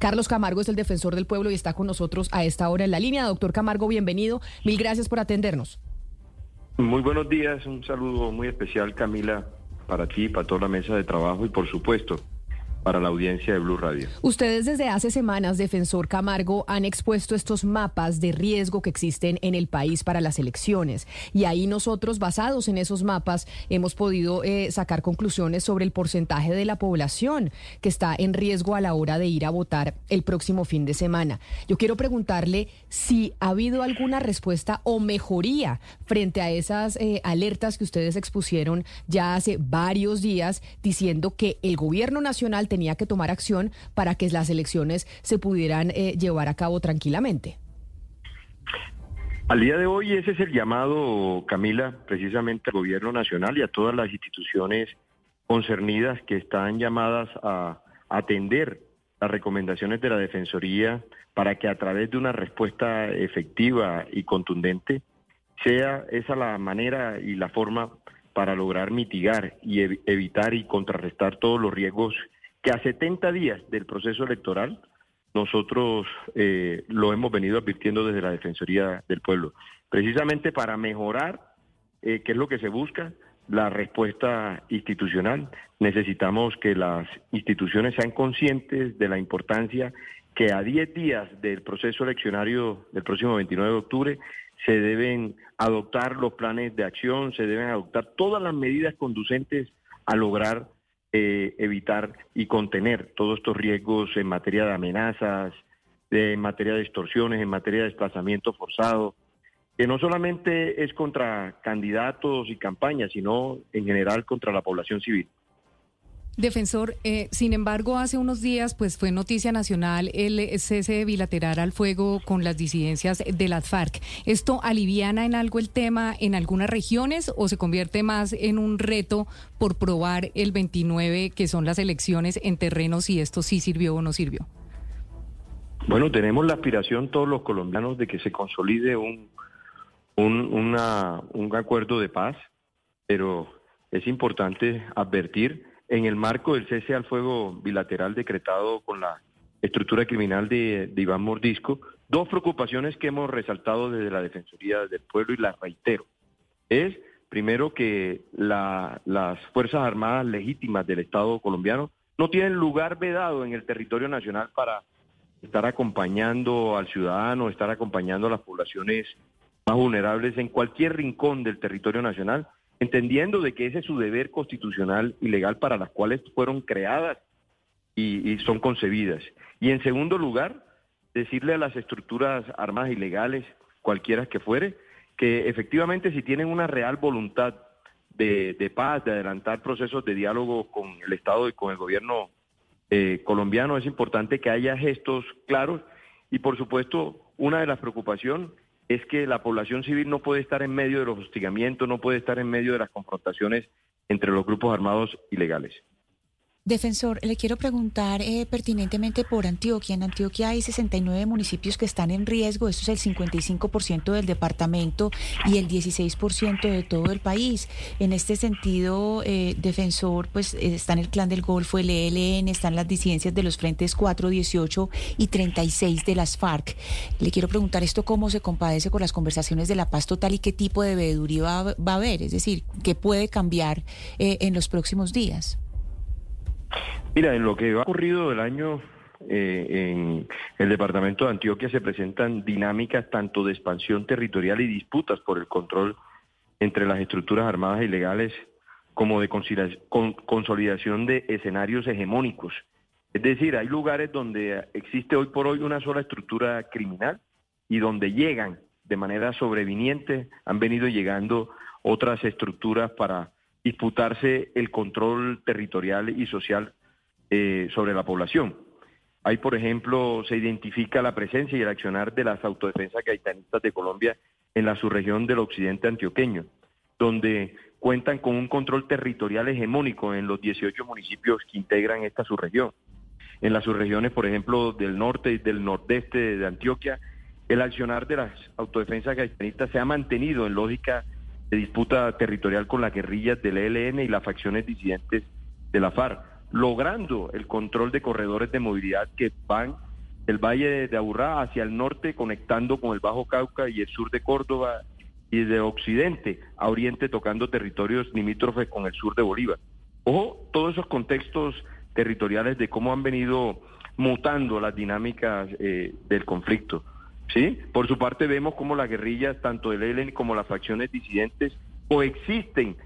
Carlos Camargo es el defensor del pueblo y está con nosotros a esta hora en la línea. Doctor Camargo, bienvenido. Mil gracias por atendernos. Muy buenos días, un saludo muy especial Camila para ti, para toda la mesa de trabajo y por supuesto para la audiencia de Blue Radio. Ustedes desde hace semanas, defensor Camargo, han expuesto estos mapas de riesgo que existen en el país para las elecciones. Y ahí nosotros, basados en esos mapas, hemos podido eh, sacar conclusiones sobre el porcentaje de la población que está en riesgo a la hora de ir a votar el próximo fin de semana. Yo quiero preguntarle si ha habido alguna respuesta o mejoría frente a esas eh, alertas que ustedes expusieron ya hace varios días diciendo que el gobierno nacional tenía que tomar acción para que las elecciones se pudieran eh, llevar a cabo tranquilamente. Al día de hoy ese es el llamado, Camila, precisamente al gobierno nacional y a todas las instituciones concernidas que están llamadas a atender las recomendaciones de la Defensoría para que a través de una respuesta efectiva y contundente sea esa la manera y la forma para lograr mitigar y evitar y contrarrestar todos los riesgos que a 70 días del proceso electoral nosotros eh, lo hemos venido advirtiendo desde la Defensoría del Pueblo, precisamente para mejorar, eh, qué es lo que se busca, la respuesta institucional. Necesitamos que las instituciones sean conscientes de la importancia que a 10 días del proceso eleccionario del próximo 29 de octubre se deben adoptar los planes de acción, se deben adoptar todas las medidas conducentes a lograr eh, evitar y contener todos estos riesgos en materia de amenazas, en materia de extorsiones, en materia de desplazamiento forzado, que no solamente es contra candidatos y campañas, sino en general contra la población civil. Defensor, eh, sin embargo, hace unos días pues fue noticia nacional el cese bilateral al fuego con las disidencias de las FARC. ¿Esto aliviana en algo el tema en algunas regiones o se convierte más en un reto por probar el 29, que son las elecciones en terreno, si esto sí sirvió o no sirvió? Bueno, tenemos la aspiración todos los colombianos de que se consolide un, un, un acuerdo de paz, pero es importante advertir en el marco del cese al fuego bilateral decretado con la estructura criminal de, Iván Mordisco, dos preocupaciones que hemos resaltado desde la Defensoría del Pueblo y las reitero. Es, primero, que las Fuerzas Armadas legítimas del Estado colombiano no tienen lugar vedado en el territorio nacional para estar acompañando al ciudadano, estar acompañando a las poblaciones más vulnerables en cualquier rincón del territorio nacional entendiendo de que ese es su deber constitucional y legal para las cuales fueron creadas y, son concebidas. Y en segundo lugar, decirle a las estructuras armadas ilegales, cualquiera que fuere, que efectivamente si tienen una real voluntad de, paz, de adelantar procesos de diálogo con el Estado y con el gobierno eh, colombiano, es importante que haya gestos claros y por supuesto una de las preocupaciones es que la población civil no puede estar en medio de los hostigamientos, no puede estar en medio de las confrontaciones entre los grupos armados ilegales. Defensor, le quiero preguntar eh, pertinentemente por Antioquia. En Antioquia hay 69 municipios que están en riesgo, esto es el 55% del departamento y el 16% de todo el país. En este sentido, eh, defensor, pues eh, está en el Clan del Golfo, el ELN, están las disidencias de los frentes 4, 18 y 36 de las FARC. Le quiero preguntar esto cómo se compadece con las conversaciones de la paz total y qué tipo de veeduría va, va a haber, es decir, qué puede cambiar en los próximos días. Mira, en lo que ha ocurrido del año eh, en el departamento de Antioquia se presentan dinámicas tanto de expansión territorial y disputas por el control entre las estructuras armadas ilegales como de consolidación de escenarios hegemónicos. Es decir, hay lugares donde existe hoy por hoy una sola estructura criminal y donde llegan de manera sobreviniente, han venido llegando otras estructuras para disputarse el control territorial y social eh, sobre la población. Ahí, por ejemplo, se identifica la presencia y el accionar de las autodefensas gaitanistas de Colombia en la subregión del occidente antioqueño, donde cuentan con un control territorial hegemónico en los 18 municipios que integran esta subregión. En las subregiones, por ejemplo, del norte y del nordeste de Antioquia, el accionar de las autodefensas gaitanistas se ha mantenido en lógica de disputa territorial con las guerrillas del ELN y las facciones disidentes de la FARC, logrando el control de corredores de movilidad que van del Valle de Aburrá hacia el norte, conectando con el Bajo Cauca y el sur de Córdoba, y de occidente a oriente, tocando territorios limítrofes con el sur de Bolívar. Ojo, todos esos contextos territoriales de cómo han venido mutando las dinámicas eh, del conflicto. ¿sí? Por su parte vemos cómo las guerrillas, tanto del ELN como las facciones disidentes, coexisten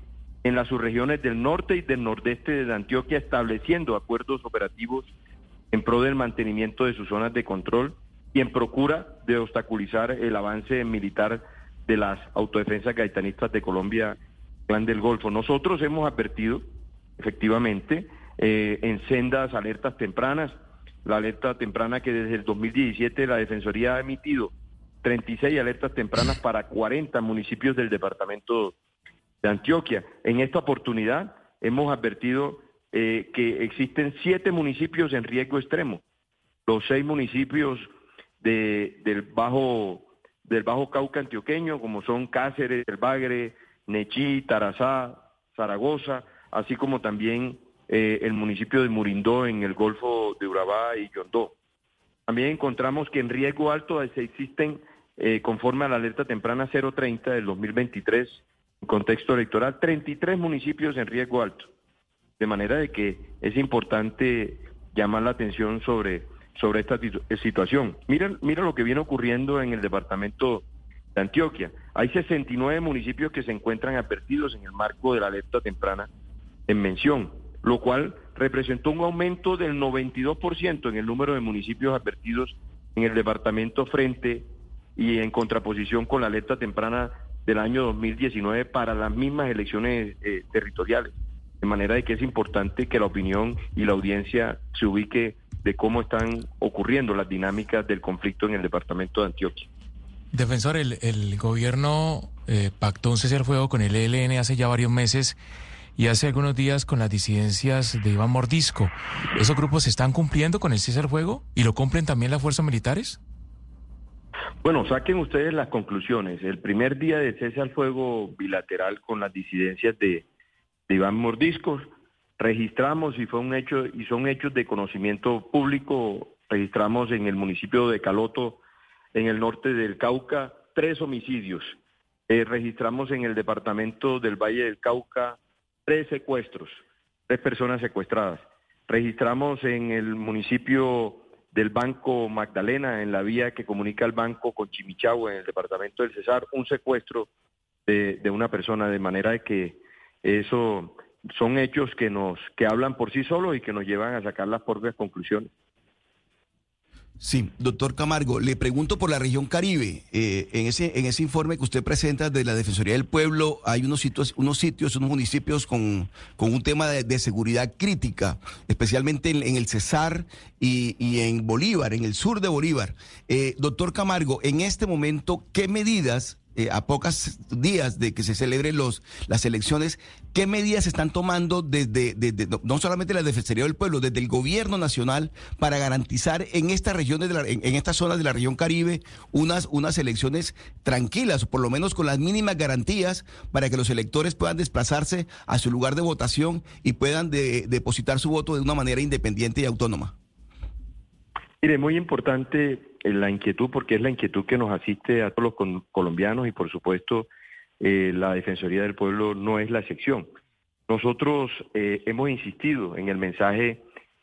en las subregiones del norte y del nordeste de Antioquia, estableciendo acuerdos operativos en pro del mantenimiento de sus zonas de control y en procura de obstaculizar el avance militar de las autodefensas gaitanistas de Colombia, Clan del Golfo. Nosotros hemos advertido, efectivamente, eh, en sendas alertas tempranas, la alerta temprana que desde el 2017 la Defensoría ha emitido 36 alertas tempranas para 40 municipios del departamento de Antioquia. En esta oportunidad hemos advertido eh, que existen siete municipios en riesgo extremo. Los seis municipios de, del Bajo del Bajo Cauca antioqueño, como son Cáceres, El Bagre, Nechí, Tarazá, Zaragoza, así como también eh, el municipio de Murindó en el Golfo de Urabá y Yondó. También encontramos que en riesgo alto existen, eh, conforme a la alerta temprana 030 del 2023, en contexto electoral, 33 municipios en riesgo alto. De manera de que es importante llamar la atención sobre sobre esta eh, situación. Mira, mira lo que viene ocurriendo en el departamento de Antioquia. Hay 69 municipios que se encuentran advertidos en el marco de la alerta temprana en mención, lo cual representó un aumento del 92% en el número de municipios advertidos en el departamento frente y en contraposición con la alerta temprana del año 2019 para las mismas elecciones eh, territoriales. De manera de que es importante que la opinión y la audiencia se ubique de cómo están ocurriendo las dinámicas del conflicto en el departamento de Antioquia. Defensor, el, gobierno eh, pactó un cese al fuego con el ELN hace ya varios meses y hace algunos días con las disidencias de Iván Mordisco. ¿Esos grupos están cumpliendo con el cese al fuego y lo cumplen también las fuerzas militares? Bueno, saquen ustedes las conclusiones. El primer día de cese al fuego bilateral con las disidencias de, Iván Mordisco registramos y fue un hecho y son hechos de conocimiento público. Registramos en el municipio de Caloto, en el norte del Cauca, tres homicidios. Eh, registramos en el departamento del Valle del Cauca tres secuestros, tres personas secuestradas. Registramos en el municipio del Banco Magdalena, en la vía que comunica el banco con Chimichagua, en el departamento del Cesar, un secuestro de, de una persona, de manera de que eso son hechos que nos que hablan por sí solos y que nos llevan a sacar las propias conclusiones. Sí, doctor Camargo, le pregunto por la región Caribe. Eh, en, ese, en ese informe que usted presenta de la Defensoría del Pueblo, hay unos sitios, unos, sitios, unos municipios con, con un tema de, seguridad crítica, especialmente en, el Cesar y, y, en Bolívar, en el sur de Bolívar. Eh, doctor Camargo, en este momento, ¿qué medidas eh, a pocos días de que se celebren los, las elecciones, ¿qué medidas se están tomando desde, no solamente la Defensoría del Pueblo, desde el gobierno nacional para garantizar en estas regiones, de en, en, estas zonas de la región Caribe, unas, unas elecciones tranquilas, por lo menos con las mínimas garantías para que los electores puedan desplazarse a su lugar de votación y puedan depositar su voto de una manera independiente y autónoma? Mire, muy importante la inquietud, porque es la inquietud que nos asiste a todos los colombianos y por supuesto eh, la Defensoría del Pueblo no es la excepción. Nosotros eh, hemos insistido en el mensaje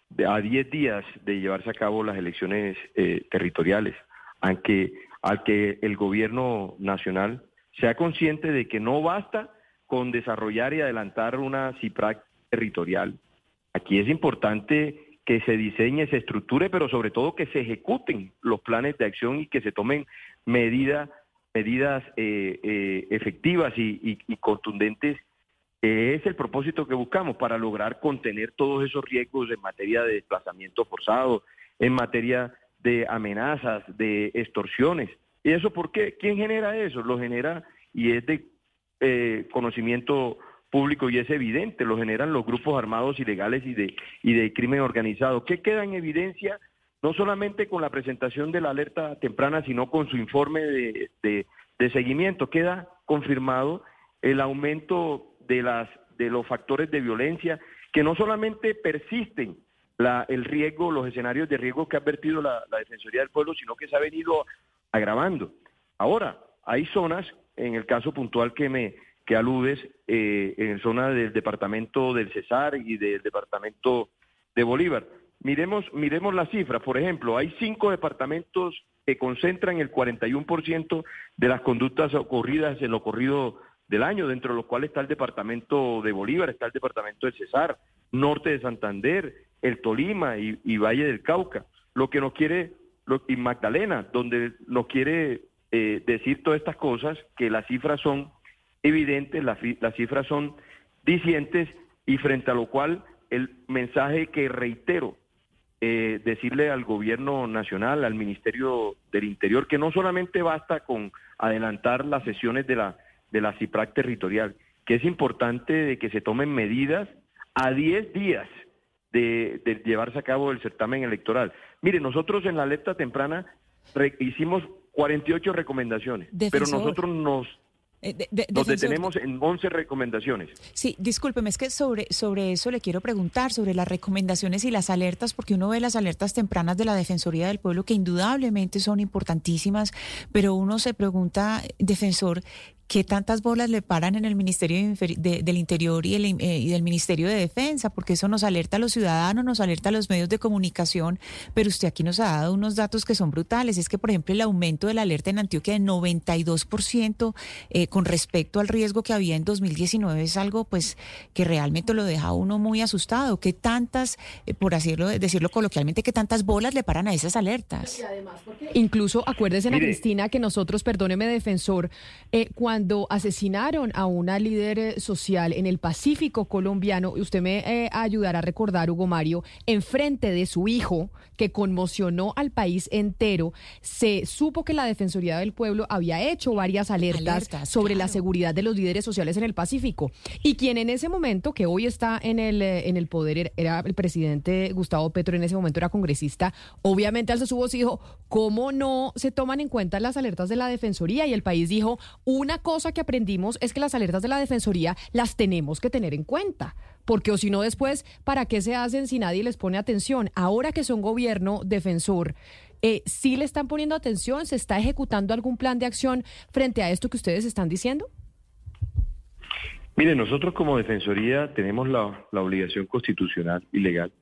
de, a 10 días de llevarse a cabo las elecciones eh, territoriales, aunque al que el gobierno nacional sea consciente de que no basta con desarrollar y adelantar una CIPRAC territorial. Aquí es importante que se diseñe, se estructure, pero sobre todo que se ejecuten los planes de acción y que se tomen medidas medidas eh, eh, efectivas y, contundentes, es el propósito que buscamos para lograr contener todos esos riesgos en materia de desplazamiento forzado, en materia de amenazas, de extorsiones. ¿Y eso por qué? ¿Quién genera eso? Lo genera y es de eh, conocimiento público y es evidente, lo generan los grupos armados ilegales y de, y de crimen organizado. ¿Qué queda en evidencia? No solamente con la presentación de la alerta temprana, sino con su informe de, de, seguimiento. Queda confirmado el aumento de, las, de los factores de violencia que no solamente persisten el riesgo, los escenarios de riesgo que ha advertido la, Defensoría del Pueblo, sino que se ha venido agravando. Ahora, hay zonas, en el caso puntual que me que aludes, eh, en zona del departamento del Cesar y del departamento de Bolívar. Miremos, miremos las cifras. Por ejemplo, hay cinco departamentos que concentran el 41% de las conductas ocurridas en lo ocurrido del año, dentro de los cuales está el departamento de Bolívar, está el departamento del Cesar, norte de Santander, el Tolima y, Valle del Cauca. Lo que nos quiere, y Magdalena, donde nos quiere eh, decir todas estas cosas, que las cifras son evidentes, las, las cifras son dicientes y frente a lo cual el mensaje que reitero, eh, decirle al gobierno nacional, al Ministerio del Interior, que no solamente basta con adelantar las sesiones de la de la CIPRAC territorial, que es importante de que se tomen medidas a 10 días de, llevarse a cabo el certamen electoral. Mire, nosotros en la alerta temprana hicimos 48 recomendaciones, pero nosotros nos eh, nos detenemos en 11 recomendaciones. Sí, discúlpeme, es que sobre, sobre eso le quiero preguntar, sobre las recomendaciones y las alertas, porque uno ve las alertas tempranas de la Defensoría del Pueblo, que indudablemente son importantísimas, pero uno se pregunta, defensor, ¿Qué tantas bolas le paran en el Ministerio del Interior y, el, eh, y, del Ministerio de Defensa? Porque eso nos alerta a los ciudadanos, nos alerta a los medios de comunicación, pero usted aquí nos ha dado unos datos que son brutales. Es que, por ejemplo, el aumento de la alerta en Antioquia de 92% eh, con respecto al riesgo que había en 2019 es algo pues que realmente lo deja a uno muy asustado. ¿Qué tantas, eh, por decirlo, decirlo coloquialmente, qué tantas bolas le paran a esas alertas? Incluso, acuérdese, Ana Cristina, que nosotros, perdóneme, defensor, cuando cuando asesinaron a una líder eh, social en el Pacífico colombiano, usted me eh, ayudará a recordar, Hugo Mario, enfrente de su hijo, que conmocionó al país entero, se supo que la Defensoría del Pueblo había hecho varias alertas, sobre la seguridad de los líderes sociales en el Pacífico. Y quien en ese momento, que hoy está en el, eh, en el poder, era el presidente Gustavo Petro, en ese momento era congresista, obviamente alzó su voz y dijo, ¿cómo no se toman en cuenta las alertas de la Defensoría? Y el país dijo, una cosa que aprendimos es que las alertas de la Defensoría las tenemos que tener en cuenta, porque o si no después, ¿para qué se hacen si nadie les pone atención? Ahora que son gobierno defensor, eh, ¿sí le están poniendo atención? ¿Se está ejecutando algún plan de acción frente a esto que ustedes están diciendo? Mire, nosotros como Defensoría tenemos la, obligación constitucional y legal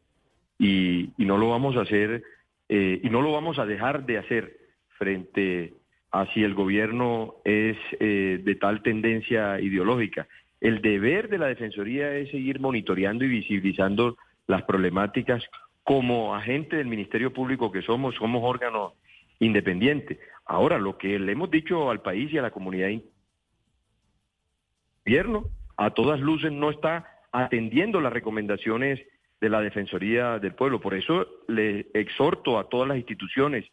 y, no lo vamos a hacer eh, y no lo vamos a dejar de hacer frente a si el gobierno es eh, de tal tendencia ideológica. El deber de la Defensoría es seguir monitoreando y visibilizando las problemáticas como agente del Ministerio Público que somos, somos órgano independiente. Ahora, lo que le hemos dicho al país y a la comunidad gobierno, a todas luces no está atendiendo las recomendaciones de la Defensoría del Pueblo. Por eso le exhorto a todas las instituciones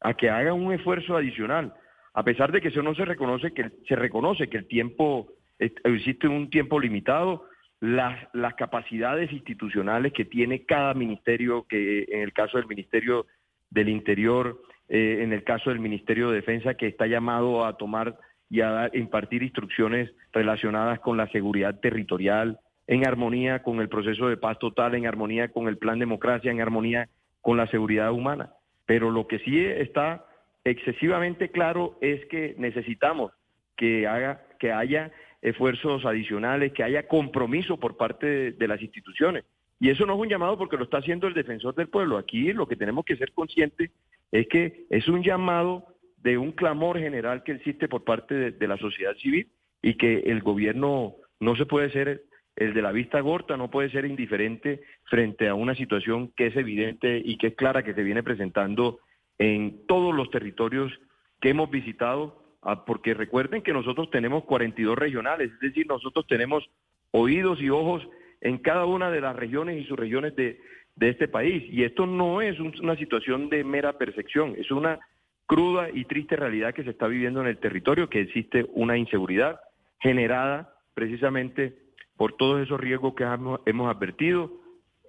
a que hagan un esfuerzo adicional, a pesar de que eso no se reconoce que se reconoce que el tiempo existe un tiempo limitado, las, las capacidades institucionales que tiene cada ministerio, que en el caso del Ministerio del Interior, eh, en el caso del Ministerio de Defensa, que está llamado a tomar y a impartir instrucciones relacionadas con la seguridad territorial, en armonía con el proceso de paz total, en armonía con el plan democracia, en armonía con la seguridad humana. Pero lo que sí está excesivamente claro es que necesitamos que, haga, que haya esfuerzos adicionales, que haya compromiso por parte de, las instituciones. Y eso no es un llamado porque lo está haciendo el defensor del pueblo. Aquí lo que tenemos que ser conscientes es que es un llamado de un clamor general que existe por parte de, de la sociedad civil y que el gobierno no se puede ser el de la vista gorda no puede ser indiferente frente a una situación que es evidente y que es clara que se viene presentando en todos los territorios que hemos visitado, ah, porque recuerden que nosotros tenemos 42 regionales, es decir, nosotros tenemos oídos y ojos en cada una de las regiones y subregiones de, de este país. Y esto no es una situación de mera percepción, es una cruda y triste realidad que se está viviendo en el territorio, que existe una inseguridad generada precisamente por todos esos riesgos que hemos, advertido,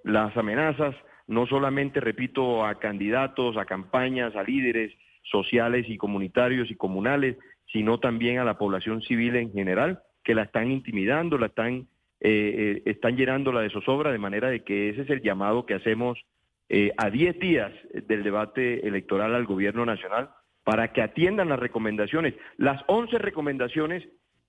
las amenazas, no solamente, repito, a candidatos, a campañas, a líderes sociales y comunitarios y comunales, sino también a la población civil en general, que la están intimidando, la están eh, están llenándola de zozobra, de manera de que ese es el llamado que hacemos a 10 días del debate electoral al gobierno nacional para que atiendan las recomendaciones, las 11 recomendaciones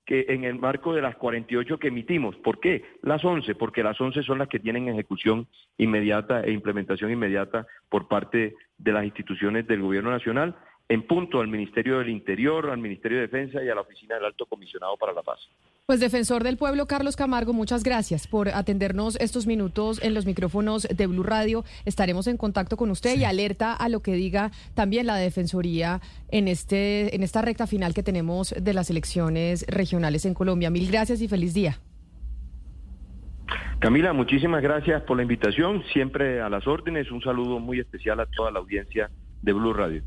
que en el marco de las 48 que emitimos. ¿Por qué? Las 11, porque las 11 son las que tienen ejecución inmediata e implementación inmediata por parte de las instituciones del Gobierno Nacional en punto al Ministerio del Interior, al Ministerio de Defensa y a la Oficina del Alto Comisionado para la Paz. Pues defensor del pueblo, Carlos Camargo, muchas gracias por atendernos estos minutos en los micrófonos de Blue Radio. Estaremos en contacto con usted y alerta a lo que diga también la Defensoría en, este, en esta recta final que tenemos de las elecciones regionales en Colombia. Mil gracias y feliz día. Camila, muchísimas gracias por la invitación, siempre a las órdenes. Un saludo muy especial a toda la audiencia de Blue Radio.